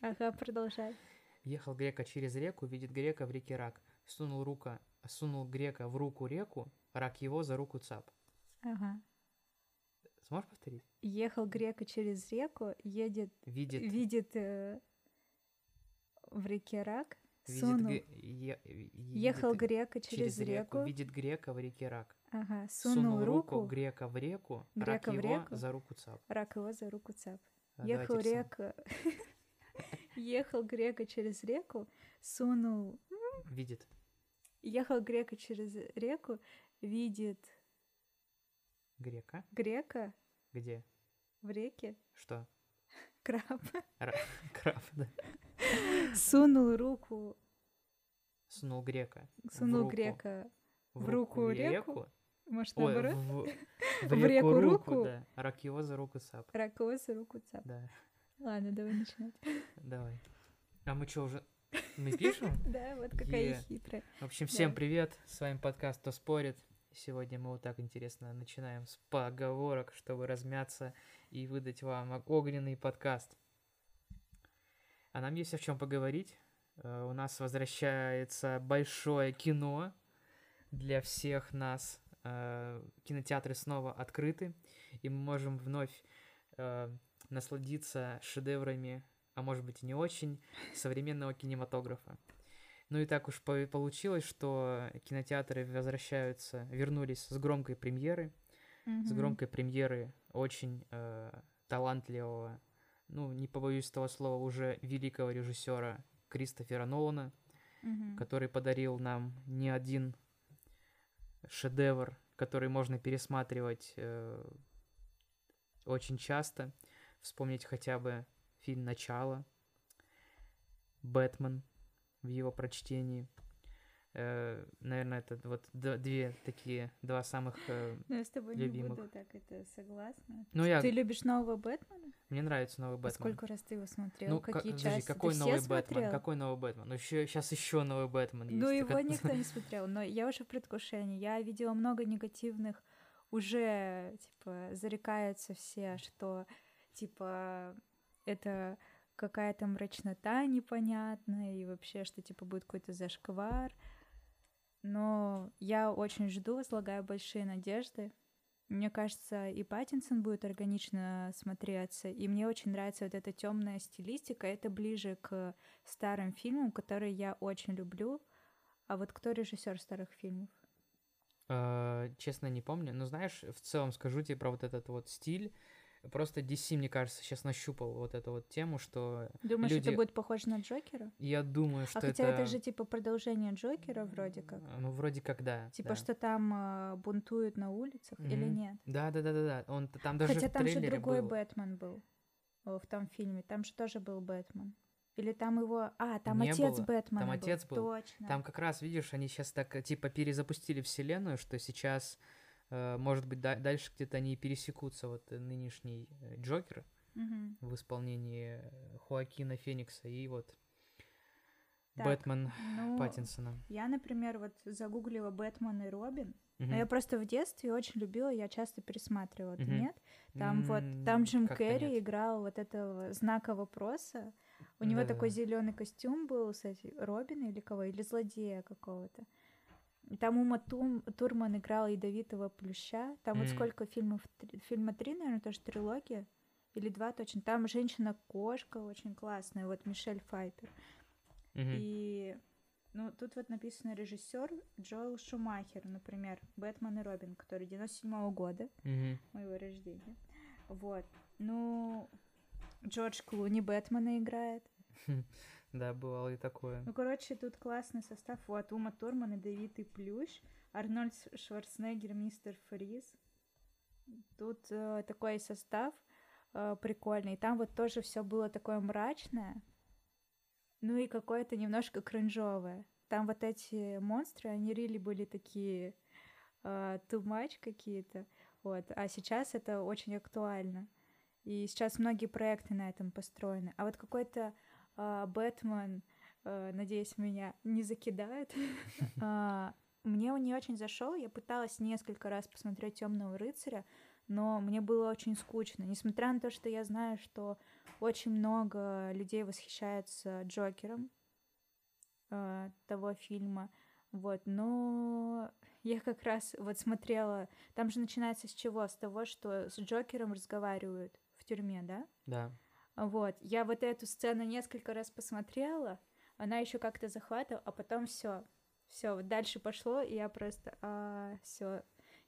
Ага, продолжай. Ехал грека через реку, видит грека в реке рак. Сунул, рука, сунул грека в руку реку, рак его за руку цап. Ага. Сможешь повторить? Ехал грека через реку, едет, Видит, видит э, в реке рак, видит, сунул, ге- е- ехал грека через, реку, видит грека в реке рак. ага, сунул, руку, грека в реку, грека рак в его реку. за руку цап. рак его за руку цап. А, Ехал река, ехал грека через реку, сунул, Видит. ехал грека через реку, видит Грека? грека Где? в реке, Что? краб, Ра- Краб, да. сунул руку, Сунул грека. сунул грека, в руку реку, может, Ой, наоборот, в, в В реку руку. да. Рак его за руку цап. рак его за руку цап. Да, Ладно, давай начинать. давай. А мы что, уже... Мы пишем? Да, вот какая хитрая. В общем, всем Да. привет. С вами подкаст «Кто спорит?». Сегодня мы вот так интересно начинаем с поговорок, чтобы размяться и выдать вам огненный подкаст. А нам есть о чем поговорить. Э, У нас возвращается большое кино для всех нас. Э, Кинотеатры снова открыты, и мы можем вновь э, насладиться шедеврами, а может быть и не очень, современного кинематографа. Ну и так уж по- получилось, что кинотеатры возвращаются, вернулись с громкой премьеры, с Мгм. громкой премьеры очень э, талантливого, ну не побоюсь этого слова, уже великого режиссера Кристофера Нолана, Мгм. который подарил нам не один шедевр, который можно пересматривать э, очень часто. Вспомнить хотя бы фильм «Начало», «Бэтмен» в его прочтении. Э, наверное, это вот две такие, два самых... э, Ну, я с тобой не любимых. буду так это согласна. ну, я... Ты любишь нового Бэтмена? Мне нравится новый А Бэтмен. сколько раз ты его смотрел? Ну, ка- Какие подожди, части? какой ты новый все Бэтмен? смотрел? Какой новый Бэтмен? Ну, еще, сейчас еще новый Бэтмен есть. Ну, его от- никто не смотрел, но я уже в предвкушении. Я видела много негативных, уже, типа, зарекаются все, что, типа, это какая-то мрачнота непонятная, и вообще, что, типа, будет какой-то зашквар. Но я очень жду, возлагаю большие надежды. Мне кажется, и Паттинсон будет органично смотреться, и мне очень нравится вот эта темная стилистика. Это ближе к старым фильмам, которые я очень люблю. А вот кто режиссер старых фильмов? Э, Честно, не помню. Но знаешь, в целом скажу тебе про вот этот вот стиль. Просто DC, мне кажется, сейчас нащупал вот эту вот тему, что Думаешь, Люди- это будет похоже на Джокера? я думаю, что а хотя это... это... же типа продолжение Джокера вроде как. Ну, вроде как да. Типа, да. что там э, бунтуют на улицах или Мгм. нет? Да, да, да, да, да. Он там даже Хотя там же другой был. Бэтмен был э, в том фильме. Там же тоже был Бэтмен. Или там его... А, там Не отец было. Бэтмена Там был. отец был. Точно. Там как раз, видишь, они сейчас так э, типа перезапустили вселенную, что сейчас, может быть, да- дальше где-то они пересекутся. Вот э, нынешний э, Джокер Мгм. в исполнении э, Хоакина Феникса и вот Так, Бэтмен Ну, Паттинсона. я, например, вот загуглила Бэтмен и Робин. Но я просто в детстве очень любила, я часто пересматривала. Мгм. нет? Там вот, М, там Джим как-то Керри нет. играл вот этого знака вопроса. У него Да-да-да. такой зеленый костюм был, кстати, Робина или кого, или злодея какого-то. Там Ума Тум- Турман играл ядовитого плюща. Там вот М. сколько фильмов? Три- Фильма три, наверное, тоже трилогия. Или два точно. Там женщина-кошка очень классная, вот Мишель Файпер. Мгм. И ну, тут вот написано режиссер Джоэл Шумахер, например, Бэтмен и Робин, который 97 года Мгм. моего рождения. Вот. Ну, Джордж Клуни Бэтмена играет. Да, бывало и такое. Ну, короче, тут классный состав. Вот, Ума Турман и Давид и Плющ, Арнольд Шварценеггер, Мистер Фриз. Тут э, такой состав э, прикольный. Там вот тоже все было такое мрачное, ну и какое-то немножко кринжовое. Там вот эти монстры, они рили были такие э, какие-то. Вот. А сейчас это очень актуально. И сейчас многие проекты на этом построены. А вот какой-то Бэтмен, э, надеюсь, меня не закидает. А, Мне он не очень зашел. Я пыталась несколько раз посмотреть Темного рыцаря, но мне было очень скучно. Несмотря на то, что я знаю, что очень много людей восхищаются Джокером э, того фильма, вот, но я как раз вот смотрела, там же начинается с чего? С того, что с Джокером разговаривают в тюрьме, да? Да. Вот, я вот эту сцену несколько раз посмотрела, она еще как-то захватывала, а потом все, все, вот дальше пошло, и я просто, а, все,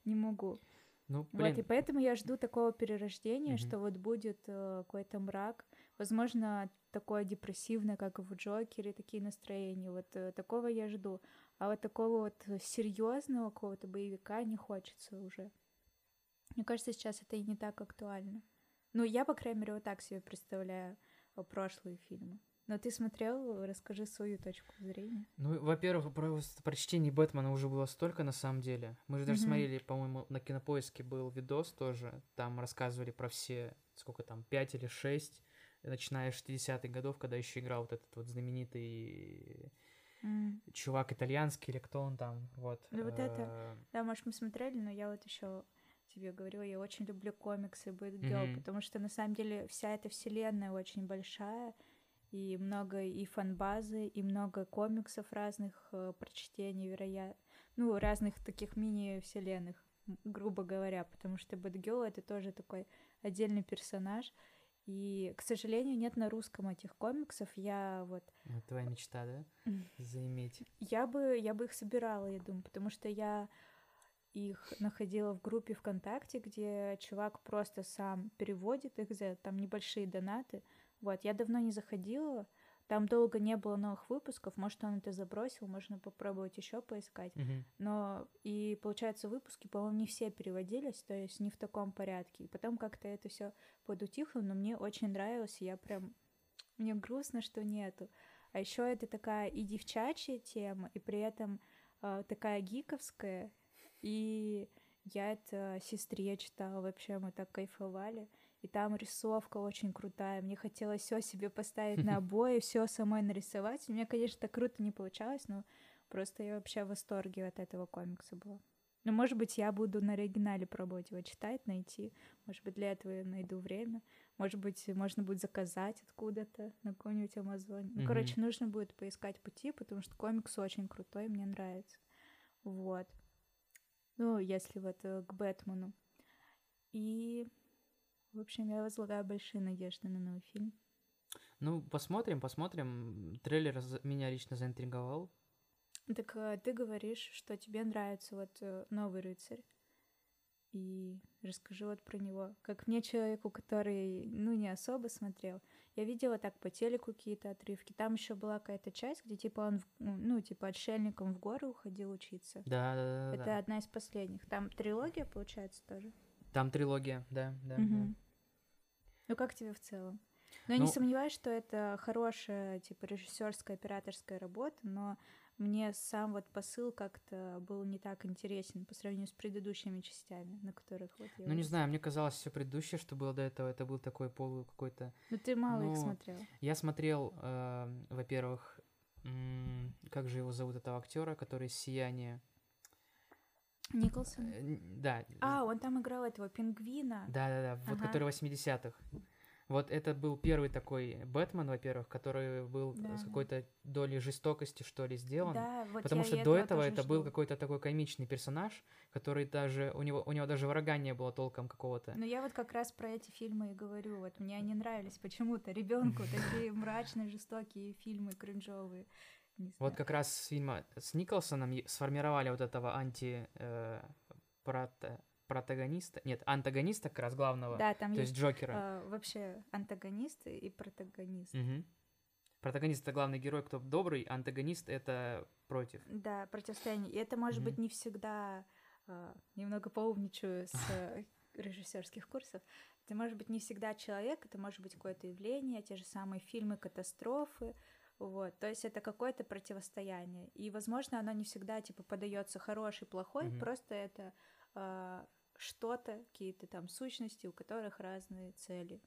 не могу. Ну, блин. Вот, и поэтому я жду такого перерождения, Мгм. что вот будет э, какой-то мрак, возможно, такое депрессивное, как в Джокере, такие настроения, вот э, такого я жду. А вот такого вот серьезного какого-то боевика не хочется уже. Мне кажется, сейчас это и не так актуально. Ну, я, по крайней мере, вот так себе представляю э, прошлые фильмы. Но ты смотрел, расскажи свою точку зрения. Ну, во-первых, про прочтений Бэтмена уже было столько на самом деле. Мы же даже Мгм. смотрели, по-моему, на кинопоиске был видос тоже. Там рассказывали про все, сколько там, 5 или 6, начиная с 60-х годов, когда еще играл вот этот вот знаменитый М. чувак итальянский, или кто он там, вот. Ну, вот это. э, Да, может, мы смотрели, но я вот еще тебе говорила, я очень люблю комиксы Бэтгелл, Мгм. потому что на самом деле вся эта вселенная очень большая, и много и фанбазы, и много комиксов разных, э, прочтений, вероятно, ну, разных таких мини-вселенных, грубо говоря, потому что Бэтгелл — это тоже такой отдельный персонаж, и, к сожалению, нет на русском этих комиксов. Я вот ну, Твоя мечта, да? Заиметь. я бы, я бы их собирала, я думаю, потому что я их находила в группе ВКонтакте, где чувак просто сам переводит их за там небольшие донаты. Вот, я давно не заходила, там долго не было новых выпусков, может, он это забросил, можно попробовать еще поискать. Мгм. Но и получается выпуски, по-моему, не все переводились, то есть не в таком порядке. И потом как-то это все подутихло, но мне очень нравилось, и я прям мне грустно, что нету. А еще это такая и девчачья тема, и при этом э, такая гиковская. И я это сестре читала, вообще мы так кайфовали. И там рисовка очень крутая. Мне хотелось все себе поставить на обои, все самой нарисовать. У меня, конечно, так круто не получалось, но просто я вообще в восторге от этого комикса была. Ну, может быть, я буду на оригинале пробовать его читать, найти. Может быть, для этого я найду время. Может быть, можно будет заказать откуда-то на какой-нибудь Амазоне. Ну, Мгм. короче, нужно будет поискать пути, потому что комикс очень крутой, мне нравится. Вот. Ну, если вот э, к Бэтмену. И, в общем, я возлагаю большие надежды на новый фильм. Ну, посмотрим, посмотрим. Трейлер меня лично заинтриговал. Так э, ты говоришь, что тебе нравится вот э, новый рыцарь. И расскажи вот про него. Как мне, человеку, который, ну, не особо смотрел, я видела так по телеку какие-то отрывки. Там еще была какая-то часть, где типа он, в- ну, типа отшельником в горы уходил учиться. Да, да, да, да, Это да. одна из последних. Там трилогия, получается, тоже. Там трилогия, да, да, да. Мгм. Ну, как тебе в целом? Но я не Ну- сомневаюсь, что это хорошая, типа, режиссерская, операторская работа, но мне сам вот посыл как-то был не так интересен по сравнению с предыдущими частями, на которых вот я... Ну, не вот- знаю, мне казалось, все предыдущее, что было до этого, это был такой полу какой-то... Ну, ты мало их ну, смотрел. Я смотрел, э, во-первых, как же его зовут, этого актера, который «Сияние». Николсон? Э, Да. А, он там играл этого пингвина. Да-да-да, вот Ага. который 80-х. Вот это был первый такой Бэтмен, во-первых, который был Да, с какой-то долей жестокости, что ли, сделан. Да, вот Потому что до этого это был жду. какой-то такой комичный персонаж, который даже у него у него даже врага не было толком какого-то. Но я вот как раз про эти фильмы и говорю. Вот мне они нравились почему-то ребенку такие мрачные, жестокие фильмы, кринжовые. Вот как раз с фильма с Николсоном сформировали вот этого анти э, протагониста, нет, антагониста как раз главного, Да, там то есть есть Джокера. а, вообще антагонист и протагонист. Мгм. Протагонист это главный герой, кто добрый, антагонист это против. Да, противостояние. И это может быть Мгм. не всегда а, немного поумничаю с режиссерских курсов. Это может быть не всегда человек, это может быть какое-то явление, те же самые фильмы катастрофы. Вот, то есть это какое-то противостояние. И, возможно, оно не всегда типа подается хороший, плохой, Мгм. просто это а, что-то, какие-то там сущности, у которых разные цели,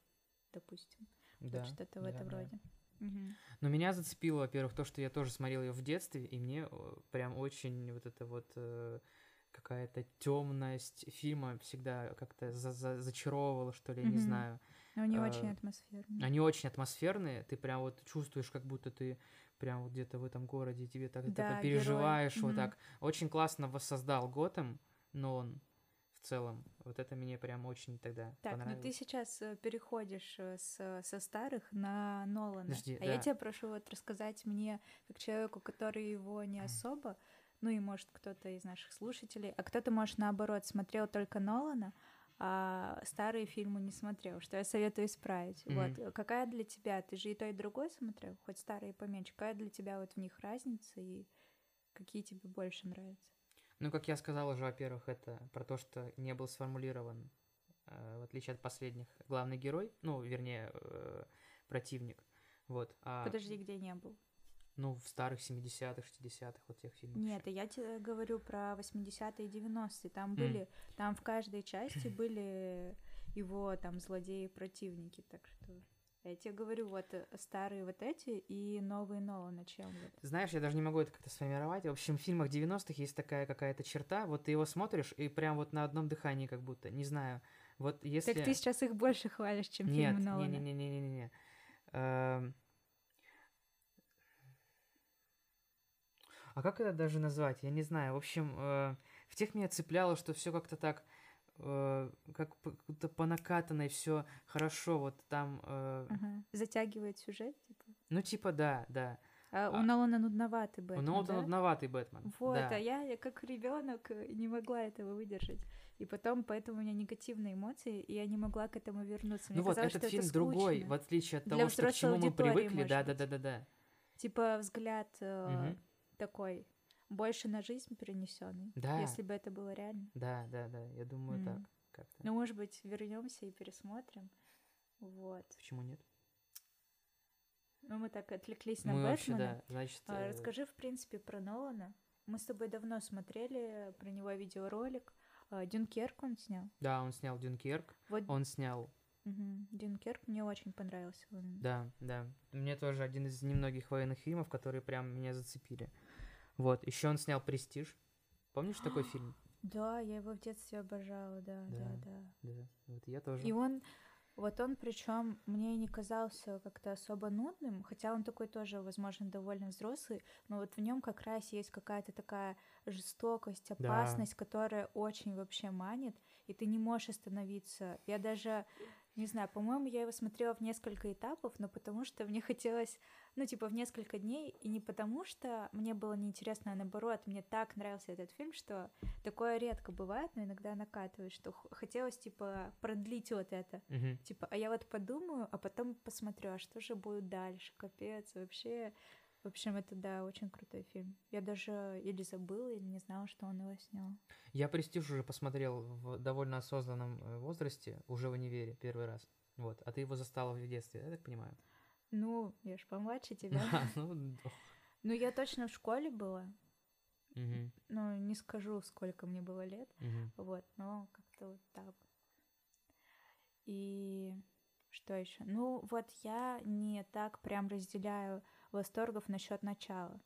допустим. Да, вот что-то в да, этом да. роде. Мгм. Но меня зацепило, во-первых, то, что я тоже смотрел ее в детстве, и мне э, прям очень вот это вот, э, какая-то темность фильма всегда как-то за за зачаровывала, что ли, я не Мгм. знаю. Но они А, очень атмосферные. Они очень атмосферные, ты прям вот чувствуешь, как будто ты прям вот где-то в этом городе, тебе так Да, это герой. переживаешь, вот Мгм. так. Очень классно воссоздал Готэм, но он в целом, вот это мне прям очень тогда Так, ну понравилось. ты сейчас э, переходишь э, с, со старых на Нолана. Подожди, а я да. тебя прошу вот рассказать мне, как человеку, который его не особо, ну и может кто-то из наших слушателей, а кто-то, может, наоборот, смотрел только Нолана, а старые фильмы не смотрел, что я советую исправить. Мгм. Вот, э, какая для тебя, ты же и то, и другое смотрел, хоть старые поменьше, какая для тебя вот в них разница и какие тебе больше нравятся? Ну, как я сказал уже, во-первых, это про то, что не был сформулирован, э, в отличие от последних, главный герой, ну, вернее, э, противник. Вот. А, Подожди, где не был? ну, в старых 70-х, 60-х, вот тех фильмах. Нет, я тебе говорю про 80-е и 90-е. Там М. были, там в каждой части были его там злодеи и противники, так что я тебе говорю, вот э, старые вот эти и новые Нолана чем. Знаешь, я даже не могу это как-то сформировать. В общем, в фильмах 90-х есть такая какая-то черта, вот ты его смотришь, и прям вот на одном дыхании как будто, не знаю. Вот если... Так ты сейчас их больше хвалишь, чем Нет, фильмы Нолана. не-не-не-не-не-не. Эм. А как это даже назвать? Я не знаю. В общем, э, в тех меня цепляло, что все как-то так, э, как будто по накатанной, все хорошо. Вот там, э, Ага. Затягивает сюжет, типа. ну типа да, да. А, А- у Нолана нудноватый У Бэтмен, Нолана да? нудноватый Бэтмен. Вот, да. а я, я как ребенок не могла этого выдержать. И потом, поэтому у меня негативные эмоции, и я не могла к этому вернуться. Мне Ну вот, казалось, этот что это фильм другой, в отличие от Для того, что к чему мы привыкли. Да, да, да, да, да. Типа взгляд э, Мгм. такой больше на жизнь перенесенный. Да. Если бы это было реально. Да, да, да. Я думаю, М. так как-то. Ну, может быть, вернемся и пересмотрим. Вот. Почему нет? Ну, мы так отвлеклись на Мы вообще, Бэтмена. да, значит... А, э, Расскажи, в принципе, про Нолана. Мы с тобой давно смотрели про него видеоролик. А, Дюнкерк он снял. Да, он снял Дюнкерк, Вот он снял мгм, Дюнкерк мне очень понравился. Он- Да, да. Мне тоже один из немногих военных фильмов, которые прям меня зацепили. Вот. Еще он снял Престиж. Помнишь такой фильм? Да, я его в детстве обожала, да, да, Да. да. Да. Вот я тоже. И он, вот он, причем мне не казался как-то особо нудным, хотя он такой тоже, возможно, довольно взрослый, но вот в нем как раз есть какая-то такая жестокость, Да. опасность, которая очень вообще манит, и ты не можешь остановиться. Я даже, не знаю, по-моему, я его смотрела в несколько этапов, но потому что мне хотелось, ну, типа, в несколько дней, и не потому что мне было неинтересно, а наоборот, мне так нравился этот фильм, что такое редко бывает, но иногда накатывает, что хотелось, типа, продлить вот это. Мгм. Типа, а я вот подумаю, а потом посмотрю, а что же будет дальше, капец, вообще. В общем, это, да, очень крутой фильм. Я даже или забыла, или не знала, что он его снял. Я Престиж уже посмотрел в довольно осознанном э, возрасте, уже в универе первый раз. Вот. А ты его застала в детстве, я так понимаю. Ну, я ж помладше тебя. Да, ну. Ну, я точно в школе была. Мгм, Ну, не скажу, сколько мне было лет. мгм. Вот, но как-то вот так. И что еще? Ну, вот я не так прям разделяю восторгов насчет начала.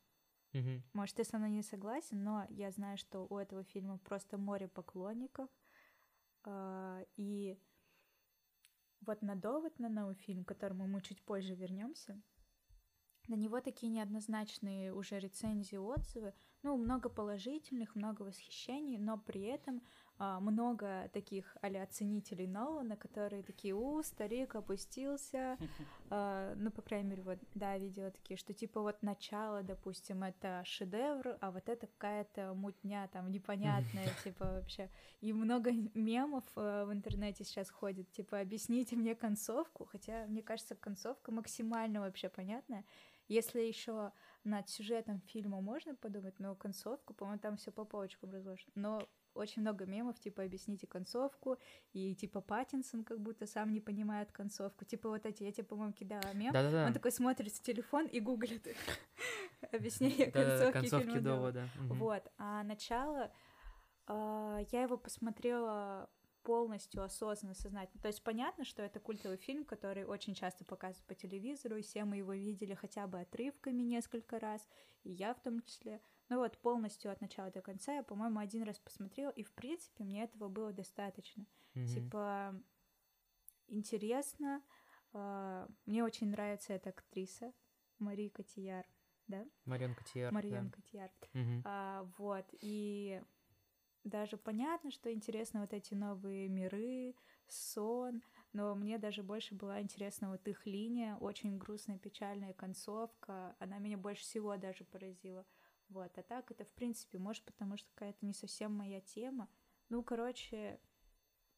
Мгм. Может, ты со мной не согласен, но я знаю, что у этого фильма просто море поклонников. А, И вот на довод на новый фильм, к которому мы чуть позже вернемся, на него такие неоднозначные уже рецензии, отзывы. Ну, много положительных, много восхищений, но при этом много таких а оценителей Нолана, которые такие, у, старик опустился. А, ну, по крайней мере, вот, да, видела такие, что типа вот начало, допустим, это шедевр, а вот это какая-то мутня там непонятная, типа вообще. И много мемов э, в интернете сейчас ходит, типа, объясните мне концовку, хотя, мне кажется, концовка максимально вообще понятная. Если еще над сюжетом фильма можно подумать, но концовку, по-моему, там все по полочкам разложено. Но очень много мемов, типа, объясните концовку, и, типа, Паттинсон как будто сам не понимает концовку. Типа, вот эти, я тебе, по-моему, кидала мем. Да-да-да. Он такой смотрит в телефон и гуглит объяснение концовки концовки довода. Вот, а начало а, я его посмотрела полностью осознанно, сознательно. То есть понятно, что это культовый фильм, который очень часто показывают по телевизору, и все мы его видели хотя бы отрывками несколько раз, и я в том числе. Ну вот полностью от начала до конца я, по-моему, один раз посмотрела, и в принципе мне этого было достаточно. Мгм. Типа интересно. а, Мне очень нравится эта актриса Мари Котияр, да? Марион Котияр. да. Марион Котияр. Мгм. А, вот, и даже понятно, что интересно вот эти новые миры, сон, но мне даже больше была интересна вот их линия, очень грустная, печальная концовка, она меня больше всего даже поразила. Вот, а так это, в принципе, может, потому что какая-то не совсем моя тема. Ну, короче,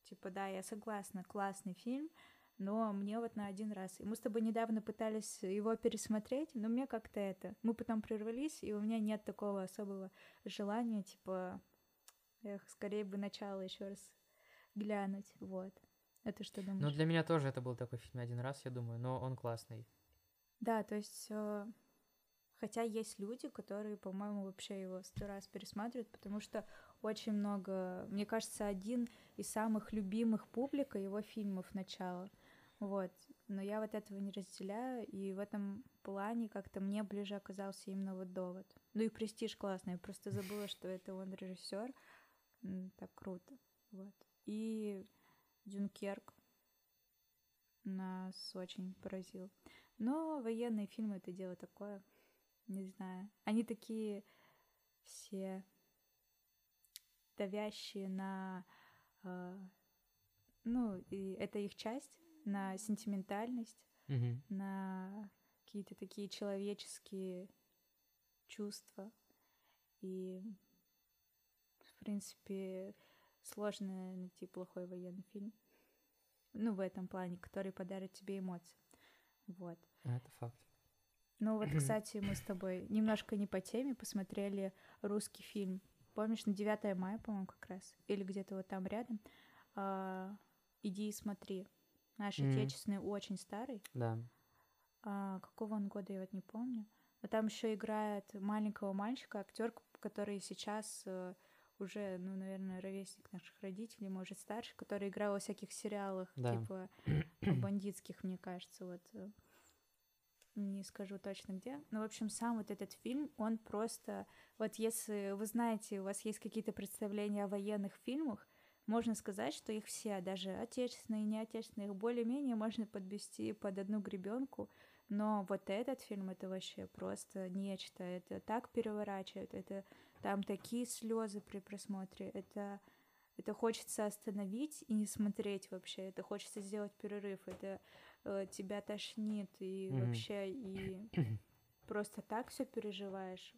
типа, да, я согласна, классный фильм, но мне вот на один раз. И мы с тобой недавно пытались его пересмотреть, но мне как-то это... Мы потом прервались, и у меня нет такого особого желания, типа, эх, скорее бы начало еще раз глянуть, вот. Это что думаешь? Ну, для меня тоже это был такой фильм один раз, я думаю, но он классный. Да, то есть, э, хотя есть люди, которые, по-моему, вообще его сто раз пересматривают, потому что очень много, мне кажется, один из самых любимых публика его фильмов начала. Вот. Но я вот этого не разделяю, и в этом плане как-то мне ближе оказался именно вот довод. Ну и престиж классный, я просто забыла, что это он режиссер. Так круто. Вот. И Дюнкерк нас очень поразил. Но военные фильмы это дело такое. Не знаю. Они такие все давящие на... э, ну, и это их часть, на сентиментальность, Мгм. на какие-то такие человеческие чувства. И, в принципе, сложно найти плохой военный фильм. Ну, в этом плане, который подарит тебе эмоции. Вот. Это факт. Ну вот, кстати, мы с тобой немножко не по теме посмотрели русский фильм. Помнишь, на 9 мая, по-моему, как раз, или где-то вот там рядом, а, «Иди и смотри». Наш Мгм. отечественный, очень старый. Да. А, какого он года, я вот не помню. Но там еще играет маленького мальчика, актер, который сейчас э, уже, ну, наверное, ровесник наших родителей, может, старше, который играл во всяких сериалах, Да. типа бандитских, мне кажется, вот. Не скажу точно где. Но, в общем, сам вот этот фильм, он просто... Вот если вы знаете, у вас есть какие-то представления о военных фильмах, можно сказать, что их все, даже отечественные и неотечественные, их более-менее можно подвести под одну гребенку. Но вот этот фильм это вообще просто нечто. Это так переворачивает, это там такие слезы при просмотре. Это, это хочется остановить и не смотреть вообще. Это хочется сделать перерыв. Это э, тебя тошнит и Мгм. вообще и просто так все переживаешь.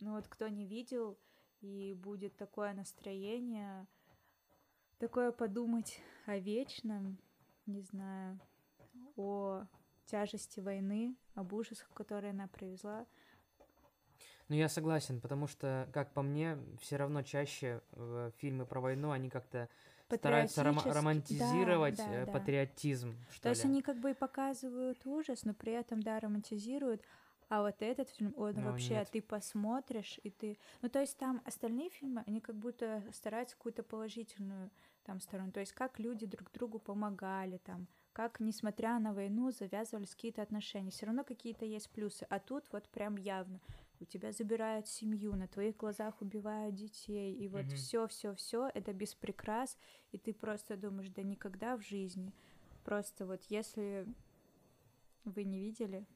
Ну вот кто не видел и будет такое настроение, такое подумать о вечном, не знаю, о тяжести войны, об ужасах, которые она привезла. Ну, я согласен, потому что, как по мне, все равно чаще э, фильмы про войну, они как-то стараются Патриотически- романтизировать да, э, да. патриотизм, что То есть ли. они как бы и показывают ужас, но при этом, да, романтизируют. А вот этот фильм, он Ну, вообще, нет. ты посмотришь, и ты... Ну, то есть там остальные фильмы, они как будто стараются какую-то положительную там сторону. То есть как люди друг другу помогали, там, как, несмотря на войну, завязывались какие-то отношения. Все равно какие-то есть плюсы. А тут вот прям явно. У тебя забирают семью, на твоих глазах убивают детей. И вот все, все, все это без прикрас. И ты просто думаешь, да никогда в жизни. Просто вот если вы не видели,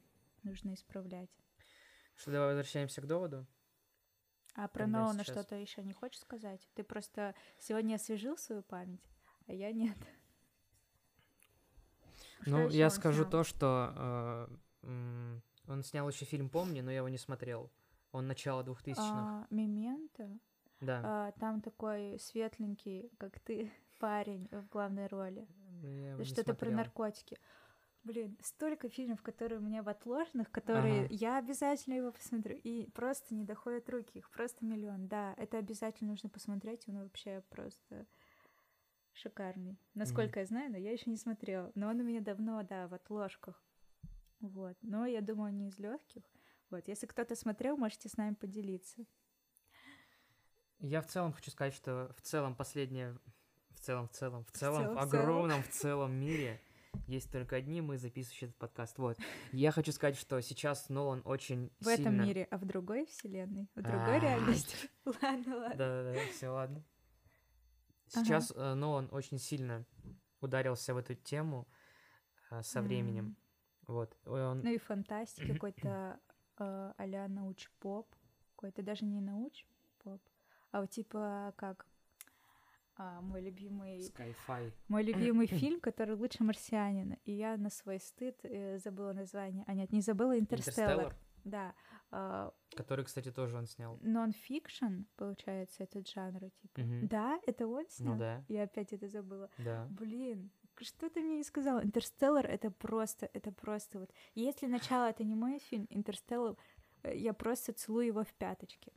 нужно исправлять. Что, давай возвращаемся к доводу. А про Тогда Нолана сейчас. что-то еще не хочешь сказать? Ты просто сегодня освежил свою память, а я нет. Что ну, я скажу снял? то, что э, он снял еще фильм «Помни», но я его не смотрел. Он начало 2000-х. А, Мементо. Да. А, там такой светленький, как ты, парень в главной роли. Что-то про наркотики. Блин, столько фильмов, которые у меня в отложенных, которые Ага. я обязательно его посмотрю. И просто не доходят руки. Их просто миллион. Да, это обязательно нужно посмотреть. Он вообще просто шикарный. Насколько я знаю, но я еще не смотрела. Но он у меня давно, да, в отложках. Вот. Но я думаю, не из легких. Вот. Если кто-то смотрел, можете с нами поделиться. Я в целом хочу сказать, что в целом последнее... В целом, в целом, в целом, целом, в в целом. огромном в целом мире есть только одни мы, записывающие этот подкаст. Вот. Я хочу сказать, что сейчас Нолан очень В этом сильно... мире, а в другой вселенной, в другой А, реальности. Ладно, ладно. Да-да-да, все, ладно. Сейчас э, Нолан очень сильно ударился в эту тему э, со временем. Вот. Он... Ну и фантастика, какой-то э, а-ля науч-поп. Какой-то даже не науч-поп, а вот типа как а, мой любимый Sci-fi. мой любимый фильм, который лучше марсианина. И я на свой стыд э, забыла название. А нет, не забыла Интерстеллар. Да. а, который, кстати, тоже он снял. нон-фикшн, получается, этот жанр, типа. Мгм. Да, это он снял? Ну да, Я опять это забыла. да. Блин, что ты мне не сказал? Интерстеллар это просто, это просто вот. Если начало это не мой фильм, Интерстеллар, э, я просто целую его в пяточки.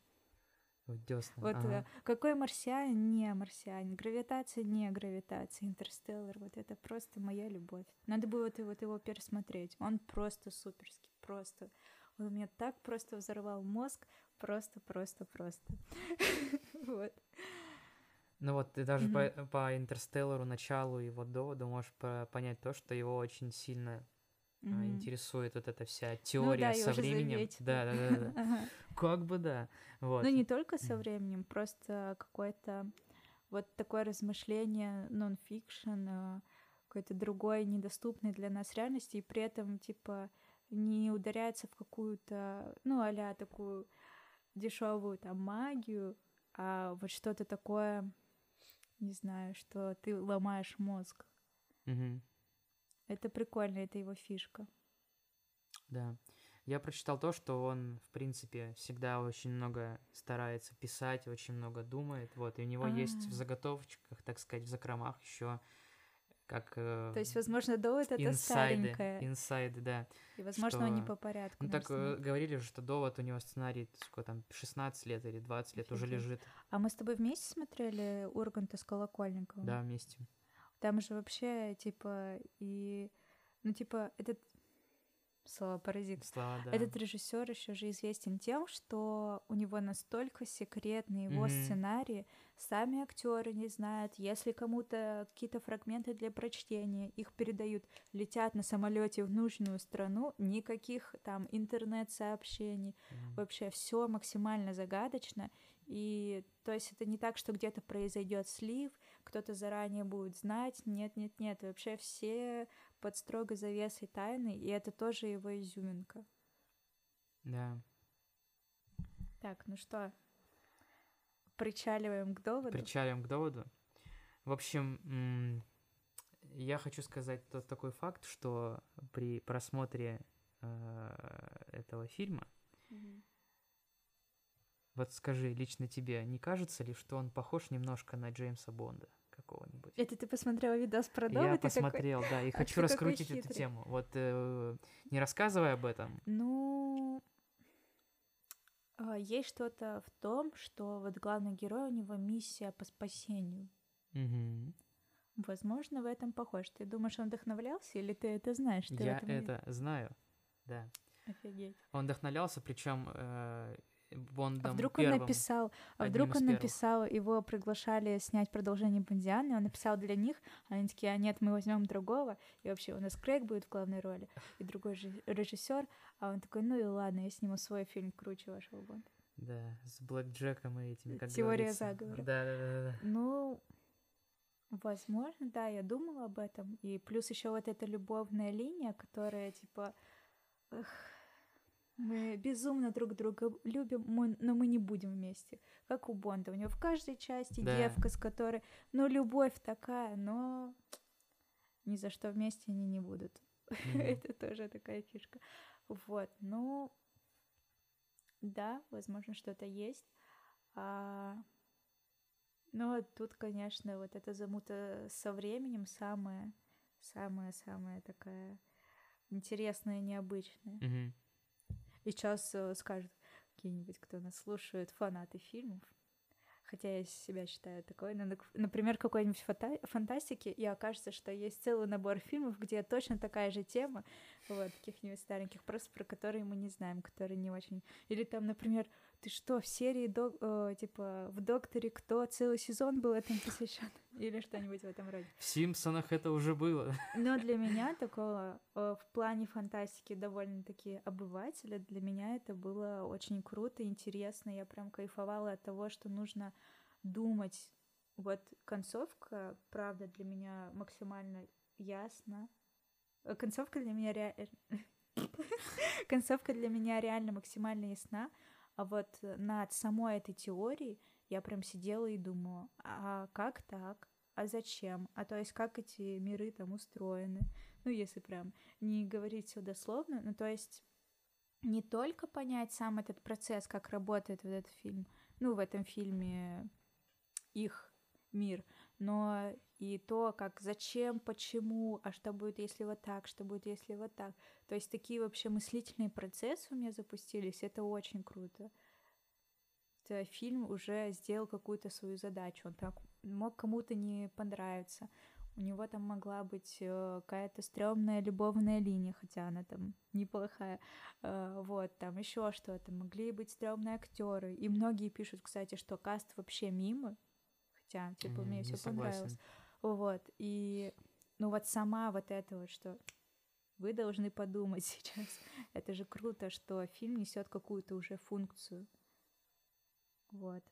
В десна. Вот ага. э, какой марсианин, не марсианин, гравитация, не гравитация, Интерстеллар, вот это просто моя любовь. Надо было вот, вот его пересмотреть. Он просто суперский, просто. Он меня так просто взорвал мозг, просто, просто, просто. Вот. Ну вот ты даже Мгм. по, по Интерстеллару, началу его доводу можешь по- понять то, что его очень сильно Мгм. интересует вот эта вся теория Ну да, со временем. Да, да, да, да. Ага. Как бы да. Вот. Ну, не только со временем, просто какое-то вот такое размышление нон-фикшн, а, какой-то другой, недоступный для нас реальности, и при этом, типа, не ударяется в какую-то, ну, а такую дешевую там магию, а вот что-то такое, не знаю, что ты ломаешь мозг. Мгм. Это прикольно, это его фишка. Да. Я прочитал то, что он, в принципе, всегда очень много старается писать, очень много думает. Вот, и у него есть в А. заготовочках, так сказать, в закромах еще как э, То есть, возможно, довод это инсайды, старенькое, инсайды, да. и, возможно, он не что- по порядку. Ну так э, говорили же, что довод у него сценарий, сколько там, 16 лет или 20 лет уже Офигеть. лежит. А мы с тобой вместе смотрели Урганта с Колокольниковым? Да, вместе. Там же вообще, типа, и... Ну, типа, этот... Слово паразит. Слова, да. Этот режиссер еще же известен тем, что у него настолько секретны его Мгм. сценарии, сами актеры не знают, если кому-то какие-то фрагменты для прочтения, их передают, летят на самолете в нужную страну, никаких там интернет-сообщений, Мгм. вообще все максимально загадочно. И то есть это не так, что где-то произойдет слив, кто-то заранее будет знать. Нет, нет, нет. Вообще все под строгой завесой тайны, и это тоже его изюминка. Да. Так, ну что, причаливаем к доводу. Причалим к доводу. В общем, я хочу сказать тот такой факт, что при просмотре э, этого фильма, вот скажи лично тебе, не кажется ли, что он похож немножко на Джеймса Бонда какого-нибудь? Это ты посмотрела видос про довод? Я и такой, посмотрел, да, и «Ах хочу раскрутить эту хитрый». тему. Вот э, не рассказывай об этом. Ну, а, есть что-то в том, что вот главный герой, у него миссия по спасению. Мгм. Возможно, в этом похож. Ты думаешь, он вдохновлялся, или ты это знаешь? Ты Я это знаю, да. Офигеть. Он вдохновлялся, причем э, Бондом А вдруг первым. он написал, а вдруг он написал, его приглашали снять продолжение Бондианы, он написал для них, а они такие, а нет, мы возьмем другого, и вообще у нас Крейг будет в главной роли, и другой режиссер, а он такой, ну и ладно, я сниму свой фильм круче вашего Бонда. Да, с Блэк Джеком и этими, как Теория говорится. заговора. Да, да, да, да. Ну, возможно, да, я думала об этом. И плюс еще вот эта любовная линия, которая типа эх, мы безумно друг друга любим, мы- но мы не будем вместе. Как у Бонда. У него в каждой части Да. девка, с которой, ну, любовь такая, но ни за что вместе они не будут. Мгм. Это тоже такая фишка. Вот, ну, да, возможно, что-то есть. А, но тут, конечно, вот эта замута со временем самая, самая-самая такая интересная, необычная. Мгм. И сейчас э, скажут какие-нибудь, кто нас слушает, фанаты фильмов. Хотя я себя считаю такой. Ну, нак- Например, какой-нибудь фата- фантастики, и окажется, что есть целый набор фильмов, где точно такая же тема, вот, каких-нибудь стареньких, просто про которые мы не знаем, которые не очень... Или там, например, ты что, в серии, док... э, типа, в «Докторе кто» целый сезон был этому посвящен? Или что-нибудь в этом роде. В «Симпсонах» это уже было. Но для меня такого э, в плане фантастики довольно-таки обывателя, для меня это было очень круто, интересно. Я прям кайфовала от того, что нужно думать. Вот концовка, правда, для меня максимально ясна. Э, концовка для меня реально... Концовка для меня реально максимально ясна, а вот над самой этой теорией я прям сидела и думала, а как так? А зачем? А то есть как эти миры там устроены? Ну, если прям не говорить все дословно, ну, то есть не только понять сам этот процесс, как работает вот этот фильм, ну, в этом фильме их мир, но и то, как зачем, почему, а что будет, если вот так, что будет, если вот так. То есть такие вообще мыслительные процессы у меня запустились, это очень круто. Это фильм уже сделал какую-то свою задачу, он так мог кому-то не понравиться. У него там могла быть э, какая-то стрёмная любовная линия, хотя она там неплохая. Э, вот, там еще что-то. Могли быть стрёмные актеры. И многие пишут, кстати, что каст вообще мимо. Хотя, типа, мне все понравилось. Вот, и ну вот сама вот это вот, что вы должны подумать сейчас. Это же круто, что фильм несет какую-то уже функцию. Вот.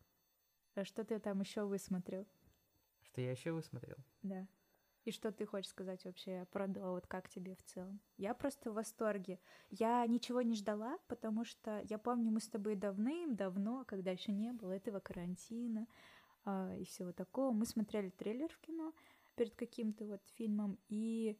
А что ты там еще высмотрел? Что я еще высмотрел? Да. И что ты хочешь сказать вообще про До, вот как тебе в целом? Я просто в восторге. Я ничего не ждала, потому что я помню, мы с тобой давным-давно, когда еще не было этого карантина, а, и всего такого. Мы смотрели трейлер в кино перед каким-то вот фильмом, и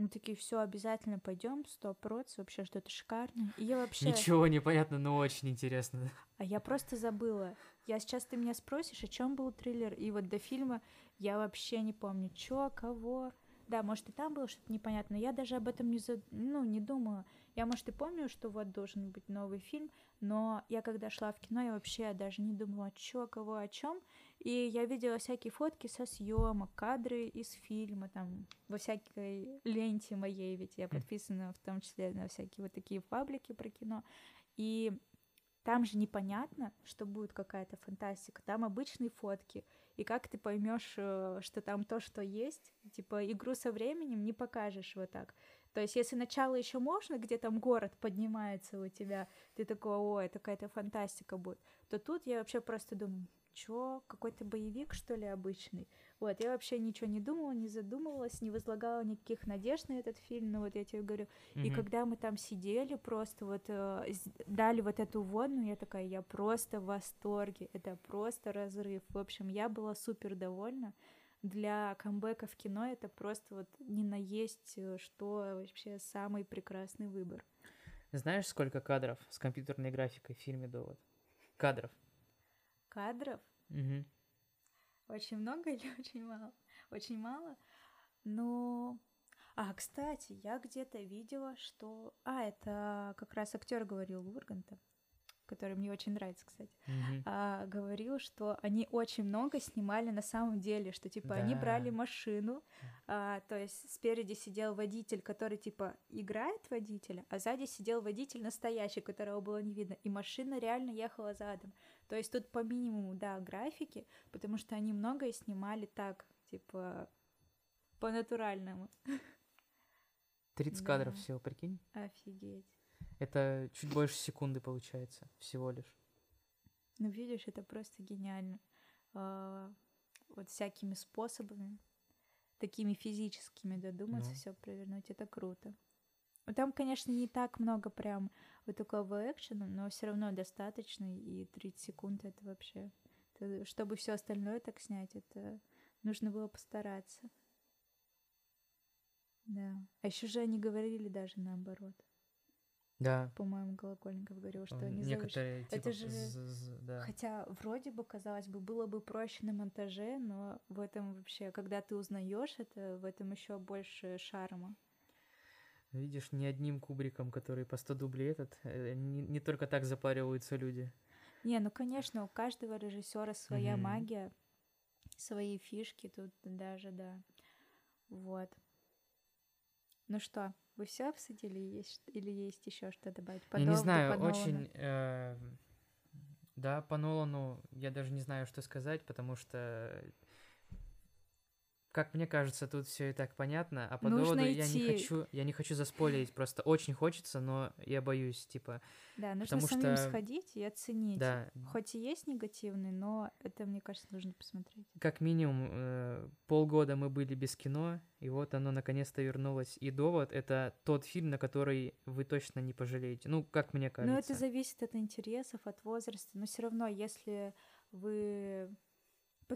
мы такие, все обязательно пойдем, сто проц, вообще что-то шикарное. И я вообще... Ничего не понятно, но очень интересно. А я просто забыла. Я сейчас ты меня спросишь, о чем был трейлер, и вот до фильма я вообще не помню, чё, кого. Да, может, и там было что-то непонятно, но я даже об этом не, за... ну, не думала. Я, может, и помню, что вот должен быть новый фильм, но я когда шла в кино, я вообще даже не думала, чё, кого, о чем. И я видела всякие фотки со съемок, кадры из фильма, там, во всякой ленте моей, ведь я подписана в том числе на всякие вот такие паблики про кино. И там же непонятно, что будет какая-то фантастика, там обычные фотки. И как ты поймешь, э, что там то, что есть, типа игру со временем не покажешь вот так. То есть, если начало еще можно, где там город поднимается у тебя, ты такой, ой, это какая-то фантастика будет, то тут я вообще просто думаю, чё, какой-то боевик, что ли, обычный? Вот, я вообще ничего не думала, не задумывалась, не возлагала никаких надежд на этот фильм, ну вот я тебе говорю. Mm-hmm. И когда мы там сидели, просто вот э, дали вот эту водную, я такая, я просто в восторге, это просто разрыв. В общем, я была супер довольна для камбэка в кино это просто вот не наесть, э, что вообще самый прекрасный выбор. Знаешь, сколько кадров с компьютерной графикой в фильме «Довод»? Кадров. Кадров? Угу. Очень много или очень мало? Очень мало. Ну, а, кстати, я где-то видела, что... А, это как раз актер говорил Урганта который мне очень нравится, кстати, mm-hmm. а, говорил, что они очень много снимали на самом деле, что типа да. они брали машину, а, то есть спереди сидел водитель, который типа играет водителя, а сзади сидел водитель настоящий, которого было не видно, и машина реально ехала задом. То есть тут по минимуму, да, графики, потому что они многое снимали так, типа по-натуральному. 30 да. кадров всего, прикинь? Офигеть. Это чуть больше секунды получается, всего лишь. Ну, видишь, это просто гениально. А, вот всякими способами, такими физическими додуматься, ну. все провернуть, это круто. Там, конечно, не так много прям вот такого экшена, но все равно достаточно, и 30 секунд это вообще... Это, чтобы все остальное так снять, это нужно было постараться. Да. А еще же они говорили даже наоборот. Да. По-моему, Колокольников говорил, что они Некоторые, типа, Это же... да. Хотя вроде бы, казалось бы, было бы проще на монтаже, но в этом вообще, когда ты узнаешь это, в этом еще больше шарма. Видишь, ни одним кубриком, который по 100 дублей этот, э, не, не только так запариваются люди. Не, ну конечно, у каждого режиссера своя mm-hmm. магия, свои фишки тут даже, да. Вот. Ну что, Вы все обсудили есть, или есть еще что добавить? По Я не знаю, по очень... э, да, по Нолану я даже не знаю, что сказать, потому что, как мне кажется, тут все и так понятно, а по Нужно доводу я не идти. хочу, я не хочу заспойлерить, просто очень хочется, но я боюсь, типа, Да, нужно потому самим что- сходить и оценить. да, Хоть и есть негативный, но это, мне кажется, нужно посмотреть. как минимум э, полгода мы были без кино, и вот оно наконец-то вернулось. И довод это тот фильм, на который вы точно не пожалеете. Ну, как мне кажется. Но это зависит от интересов, от возраста. Но все равно, если вы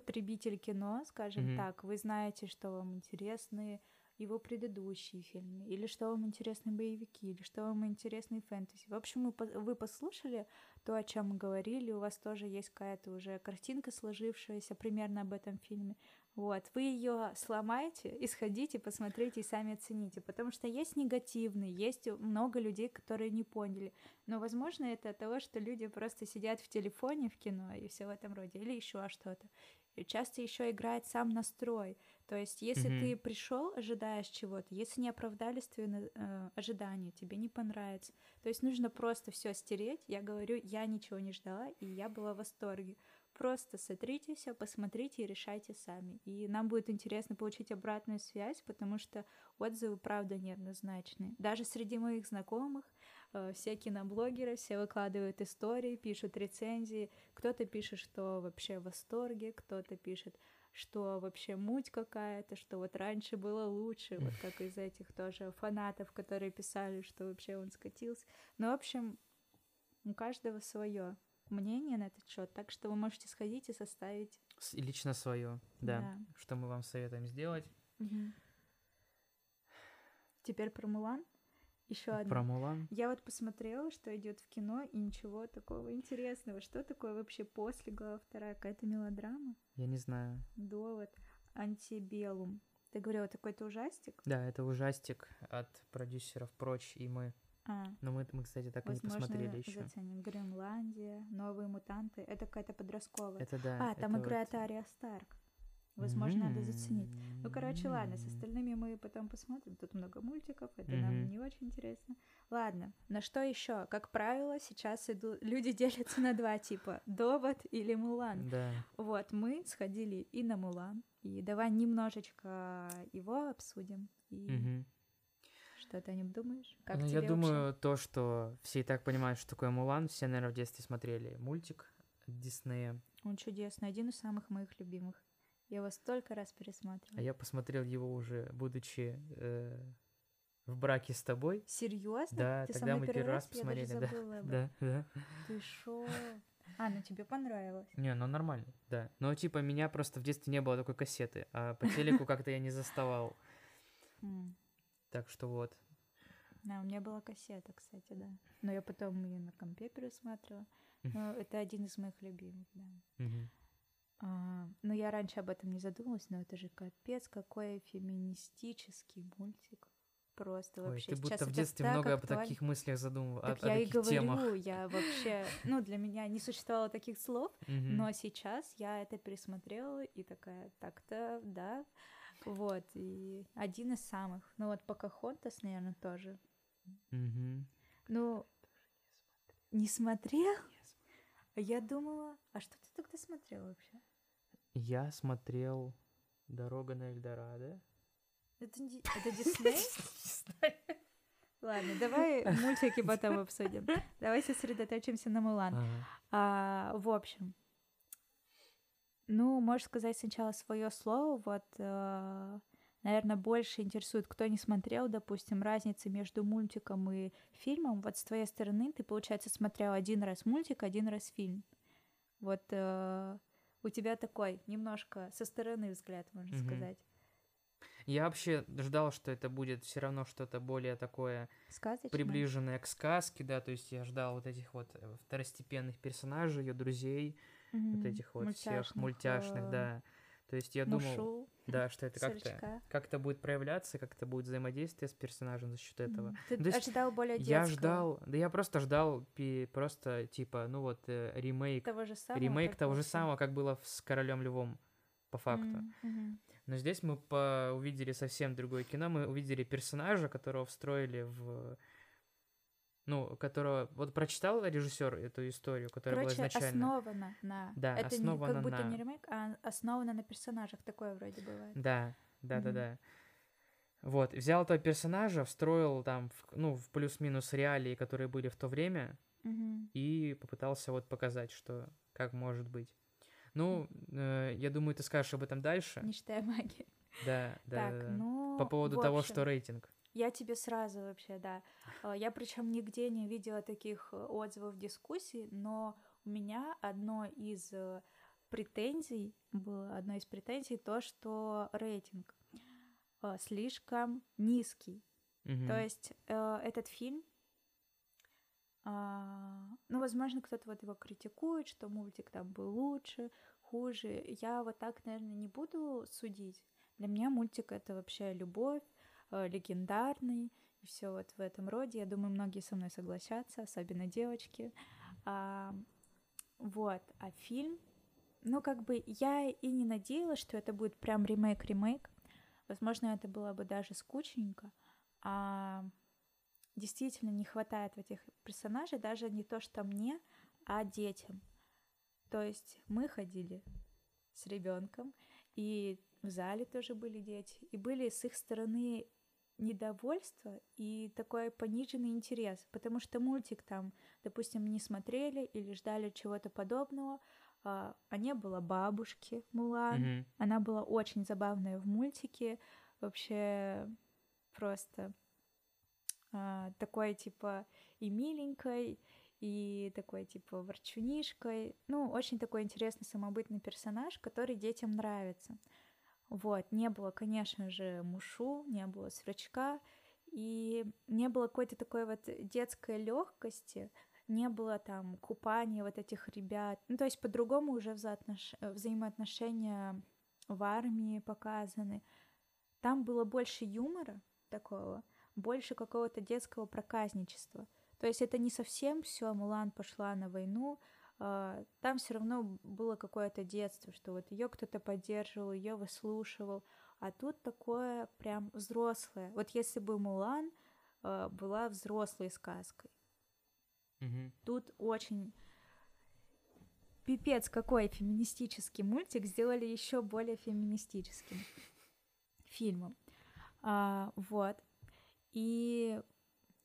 потребитель кино, скажем Мгм. так, вы знаете, что вам интересны его предыдущие фильмы, или что вам интересны боевики, или что вам интересны фэнтези. В общем, вы, по- вы послушали то, о чем мы говорили, у вас тоже есть какая-то уже картинка сложившаяся примерно об этом фильме. Вот, вы ее сломаете и сходите, посмотрите и сами оцените, потому что есть негативный, есть много людей, которые не поняли. Но, возможно, это от того, что люди просто сидят в телефоне в кино и все в этом роде, или еще что-то. Часто еще играет сам настрой. То есть, если Мгм. ты пришел, ожидаешь чего-то, если не оправдались твои э, ожидания, тебе не понравится. То есть нужно просто все стереть. Я говорю, я ничего не ждала, и я была в восторге. Просто сотрите все, посмотрите и решайте сами. И нам будет интересно получить обратную связь, потому что отзывы, правда, неоднозначные. Даже среди моих знакомых все киноблогеры, все выкладывают истории, пишут рецензии. Кто-то пишет, что вообще в восторге, кто-то пишет, что вообще муть какая-то, что вот раньше было лучше, вот как из этих тоже фанатов, которые писали, что вообще он скатился. Ну, в общем, у каждого свое мнение на этот счет, так что вы можете сходить и составить. Лично свое, да. Да. Что мы вам советуем сделать. Теперь про Мулан. Еще одна. Про Мулан. Я вот посмотрела, что идет в кино, и ничего такого интересного. Что такое вообще после глава вторая? Какая-то мелодрама? Я не знаю. Довод. Антибелум. Ты говорила, такой-то ужастик? Да, это ужастик от продюсеров прочь и мы. А, Но мы, мы кстати, так и не возможно, посмотрели еще. заценим. Гренландия, новые мутанты. Это какая-то подростковая. Это да. а, там играет вот- Ария Старк. Возможно, надо заценить. Ну, короче, ладно, с остальными мы потом посмотрим. Тут много мультиков, это нам Мгм. не очень интересно. Ладно, на что еще? Как правило, сейчас иду... люди делятся на два типа: довод или Мулан. Да. Вот, мы сходили и на Мулан, и давай немножечко его обсудим. И Мгм. что ты о нем думаешь? Как Ну, я вообще? думаю, то, что все и так понимают, что такое Мулан, все, наверное, в детстве смотрели мультик Диснея. Он чудесный, один из самых моих любимых. Я его столько раз А пересматривала. я посмотрел его уже, будучи э, в браке с тобой. Серьезно? Да, Ты тогда мы первый раз Я посмотрели, даже да. забыла об Да, да. Ты шо? А, ну тебе понравилось. Не, ну нормально, да. Но типа меня просто в детстве не было такой кассеты, а по телеку как-то я не заставал. Так что вот. Да, у меня была кассета, кстати, да. Но я потом ее на компе пересматривала. Но это один из моих любимых, да. А, но я раньше об этом не задумывалась, но это же капец, какой феминистический мультик. Просто Ой, вообще. ты Сейчас будто в это детстве так много об актуально. таких мыслях задумывал, о, Так о я и таких говорю, темах. я вообще, ну, для меня не существовало таких слов, но сейчас я это пересмотрела и такая, так-то, да, вот, и один из самых. Ну вот Покахонтас, наверное, тоже. Ну, не смотрел? Я думала, а что ты тогда смотрел вообще? Я смотрел «Дорога на Эльдорадо». Это, не- это Дисней? Ладно, давай мультики потом обсудим. Давай сосредоточимся на Мулан. Ага. А, в общем, ну, можешь сказать сначала свое слово. Вот, наверное, больше интересует, кто не смотрел, допустим, разницы между мультиком и фильмом. Вот с твоей стороны ты, получается, смотрел один раз мультик, один раз фильм. Вот э, у тебя такой немножко со стороны взгляд, можно Мгм. сказать. Я вообще ждал, что это будет все равно что-то более такое Сказочно? приближенное к сказке, да, то есть я ждал вот этих вот э, второстепенных персонажей, ее друзей, вот Мгм. этих вот всех Мультяшных, мультяшных, э, да. То есть я думал, Мушу, да, что это как-то как-то будет проявляться, как-то будет взаимодействие с персонажем за счет этого. Мгм. Ты Ну, ожидал более детского. Я ждал, да я просто ждал просто типа, ну вот э, ремейк, того же самого. ремейк того же самого, как было с Королем Львом, по факту. Мгм. Но здесь мы по- увидели совсем другое кино. Мы увидели персонажа, которого встроили в... Ну, которого... Вот прочитал режиссер эту историю, которая Короче, была изначально? основано на... Да, это основано не, как будто на- не ремейк, а основано на персонажах. Такое вроде бывает. Да, да, да, Мгм. да. Вот, взял этого персонажа, встроил там, в- ну, в плюс-минус реалии, которые были в то время, Мгм. и попытался вот показать, что как может быть. Ну, э, я думаю, ты скажешь об этом дальше. Не считая магии. Да, да, так, да, ну... По поводу в того, общем, что рейтинг. Я тебе сразу вообще, да. А, Я причем нигде не видела таких э, отзывов, дискуссий, но у меня одно из э, претензий было, одной из претензий то, что рейтинг э, слишком низкий. Мгм. То есть э, этот фильм, а, ну, возможно, кто-то вот его критикует, что мультик там был лучше, хуже. Я вот так, наверное, не буду судить. Для меня мультик это вообще любовь, э, легендарный и все вот в этом роде. Я думаю, многие со мной согласятся, особенно девочки. А, вот, а фильм, ну, как бы я и не надеялась, что это будет прям ремейк-ремейк. Возможно, это было бы даже скучненько. А действительно не хватает в этих персонажей даже не то, что мне, а детям. То есть мы ходили с ребенком, и в зале тоже были дети, и были с их стороны недовольство и такой пониженный интерес, потому что мультик там, допустим, не смотрели или ждали чего-то подобного, а, а не было бабушки Мулан, Мгм. она была очень забавная в мультике, вообще просто а, такой типа и миленькой, и такой типа ворчунишкой. Ну, очень такой интересный самобытный персонаж, который детям нравится. Вот, не было, конечно же, Мушу, не было Сверчка, и не было какой-то такой вот детской легкости, не было там купания вот этих ребят. Ну, то есть по-другому уже взаотнош- э, взаимоотношения в армии показаны. Там было больше юмора такого, больше какого-то детского проказничества. То есть это не совсем все, Мулан пошла на войну, там все равно было какое-то детство, что вот ее кто-то поддерживал, ее выслушивал, а тут такое прям взрослое. Вот если бы Мулан а, была взрослой сказкой, Мгм. тут очень пипец какой феминистический мультик сделали еще более феминистическим фильмом. А, вот. И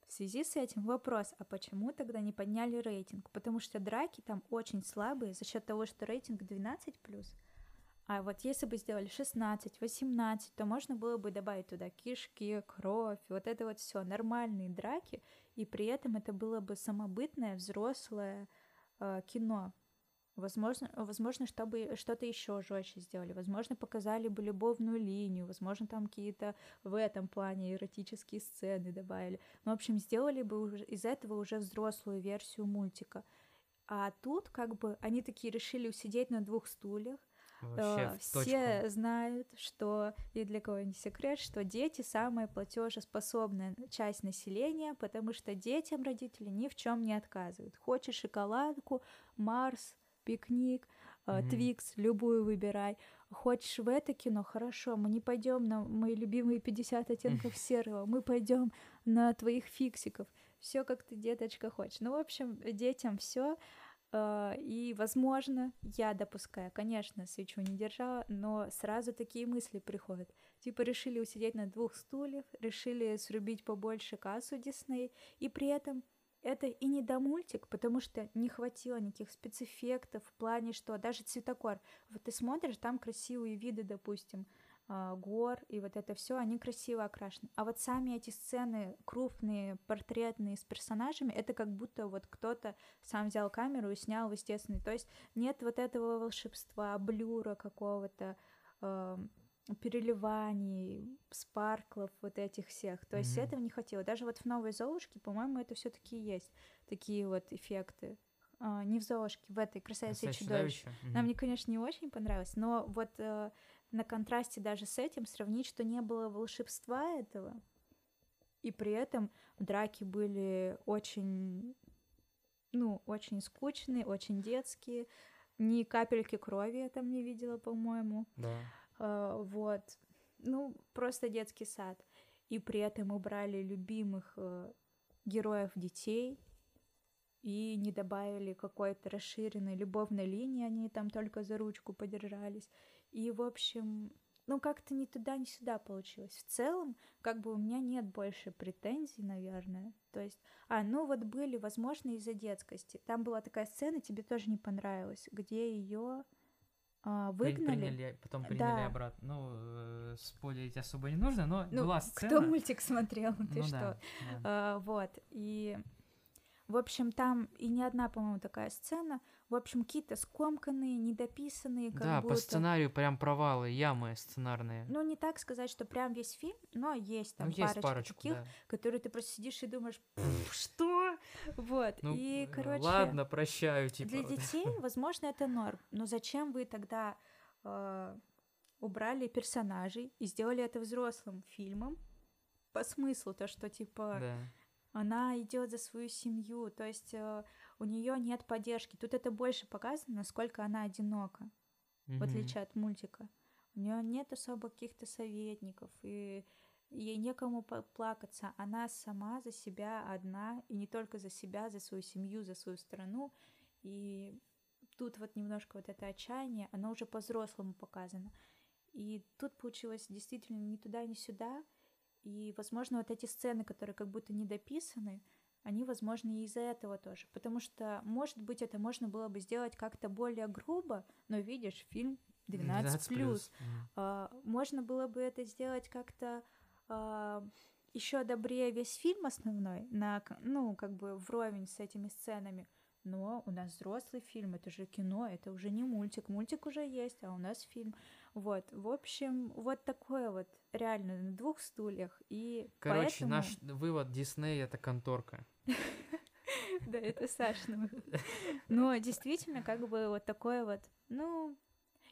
в связи с этим вопрос, а почему тогда не подняли рейтинг? Потому что драки там очень слабые за счет того, что рейтинг 12+. А вот если бы сделали 16, 18, то можно было бы добавить туда кишки, кровь, вот это вот все нормальные драки, и при этом это было бы самобытное взрослое э, кино. Возможно, возможно, чтобы что-то еще жестче сделали. Возможно, показали бы любовную линию. Возможно, там какие-то в этом плане эротические сцены добавили. Ну, в общем, сделали бы уже из этого уже взрослую версию мультика. А тут как бы они такие решили усидеть на двух стульях. Вообще Э, Все точку. знают, что, и для кого не секрет, что дети самая платежеспособная часть населения, потому что детям родители ни в чем не отказывают. Хочешь шоколадку, Марс, пикник, э, Мгм. Твикс, любую выбирай. Хочешь в это кино? Хорошо, мы не пойдем на мои любимые 50 оттенков серого, мы пойдем на твоих фиксиков. Все как ты, деточка, хочешь. Ну, в общем, детям все. И, возможно, я допускаю, конечно, свечу не держала, но сразу такие мысли приходят. Типа решили усидеть на двух стульях, решили срубить побольше кассу Дисней, и при этом это и не до мультик, потому что не хватило никаких спецэффектов в плане, что даже цветокор. Вот ты смотришь, там красивые виды, допустим, а, гор, и вот это все, они красиво окрашены. А вот сами эти сцены крупные, портретные с персонажами, это как будто вот кто-то сам взял камеру и снял в естественный. То есть нет вот этого волшебства, блюра какого-то, э, переливаний, спарклов вот этих всех. То есть Мгм. этого не хватило. Даже вот в новой Золушке, по-моему, это все таки есть такие вот эффекты. А, не в Золушке, в этой красавице и чудовище. чудовище? Нам, мне, конечно, не очень понравилось, но вот э, на контрасте даже с этим сравнить, что не было волшебства этого, и при этом драки были очень, ну, очень скучные, очень детские, ни капельки крови я там не видела, по-моему. Да. Вот, ну, просто детский сад. И при этом убрали любимых э, героев детей и не добавили какой-то расширенной любовной линии, они там только за ручку подержались. И, в общем, ну, как-то ни туда, ни сюда получилось. В целом, как бы у меня нет больше претензий, наверное. То есть, а, ну вот были, возможно, из-за детскости. Там была такая сцена, тебе тоже не понравилась, где ее а, выгнали. Приняли, потом приняли Да. обратно. Ну, э, спойлерить особо не нужно, но Ну, была сцена. кто мультик смотрел, ты Ну что? да, да. А, вот, и, в общем, там и не одна, по-моему, такая сцена. В общем, какие-то скомканные, недописанные, как Да, будто... по сценарию прям провалы, ямы сценарные. Ну, не так сказать, что прям весь фильм, но есть там Ну, есть парочка парочку, таких, да. которые ты просто сидишь и думаешь, «Пф, что? Вот, Ну, и, э, короче... ладно, прощаю, типа. Для детей, возможно, это норм, но зачем вы тогда э, убрали персонажей и сделали это взрослым фильмом? По смыслу то, что типа Да. она идет за свою семью, то есть э, у нее нет поддержки. Тут это больше показано, насколько она одинока, в Мгм. отличие от мультика. У нее нет особо каких-то советников, и ей некому плакаться. Она сама за себя одна, и не только за себя, за свою семью, за свою страну. И тут вот немножко вот это отчаяние, оно уже по-взрослому показано. И тут получилось действительно ни туда, ни сюда. И, возможно, вот эти сцены, которые как будто не дописаны, они, возможно, и из-за этого тоже. Потому что, может быть, это можно было бы сделать как-то более грубо, но видишь, фильм 12 плюс. Мгм. А, можно было бы это сделать как-то еще добрее весь фильм основной, на, ну, как бы вровень с этими сценами. Но у нас взрослый фильм, это же кино, это уже не мультик. Мультик уже есть, а у нас фильм. Вот, в общем, вот такое вот, реально, на двух стульях. И Короче, поэтому... наш вывод Дисней это конторка. Да, это Сашина. Но действительно, как бы вот такое вот, ну,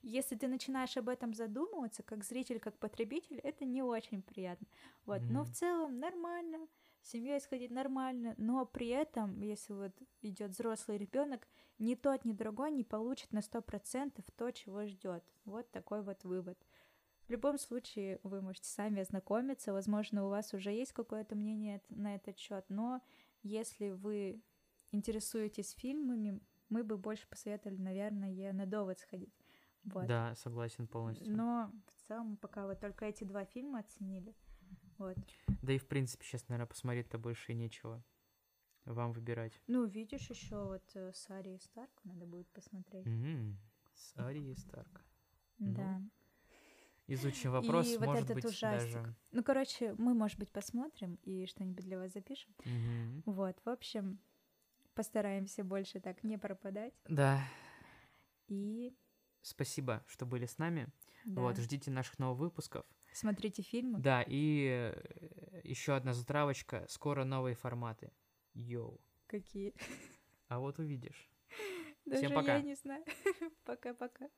если ты начинаешь об этом задумываться, как зритель, как потребитель, это не очень приятно. Вот, но в целом нормально, с семьей сходить нормально, но при этом, если вот идет взрослый ребенок, ни тот, ни другой не получит на 100% то, чего ждет. Вот такой вот вывод. В любом случае, вы можете сами ознакомиться, возможно, у вас уже есть какое-то мнение на этот счет, но если вы интересуетесь фильмами, мы бы больше посоветовали, наверное, на довод сходить. Вот. Да, согласен полностью. Но в целом пока вот только эти два фильма оценили. Вот. Да и в принципе сейчас, наверное, посмотреть-то больше нечего. Вам выбирать. Ну, видишь, еще вот э, с Арией Старк надо будет посмотреть. Мгм. С Арией Старк. Ну, Да. Изучим вопрос, И вот может этот быть, ужастик. даже... Ну, короче, мы, может быть, посмотрим и что-нибудь для вас запишем. Мгм. Вот, в общем, постараемся больше так не пропадать. Да, И спасибо, что были с нами. да, Вот, ждите наших новых выпусков. смотрите фильмы. Да, и еще одна затравочка. Скоро новые форматы. Йоу. Какие? А вот увидишь. Даже Всем пока. я не знаю. Пока-пока.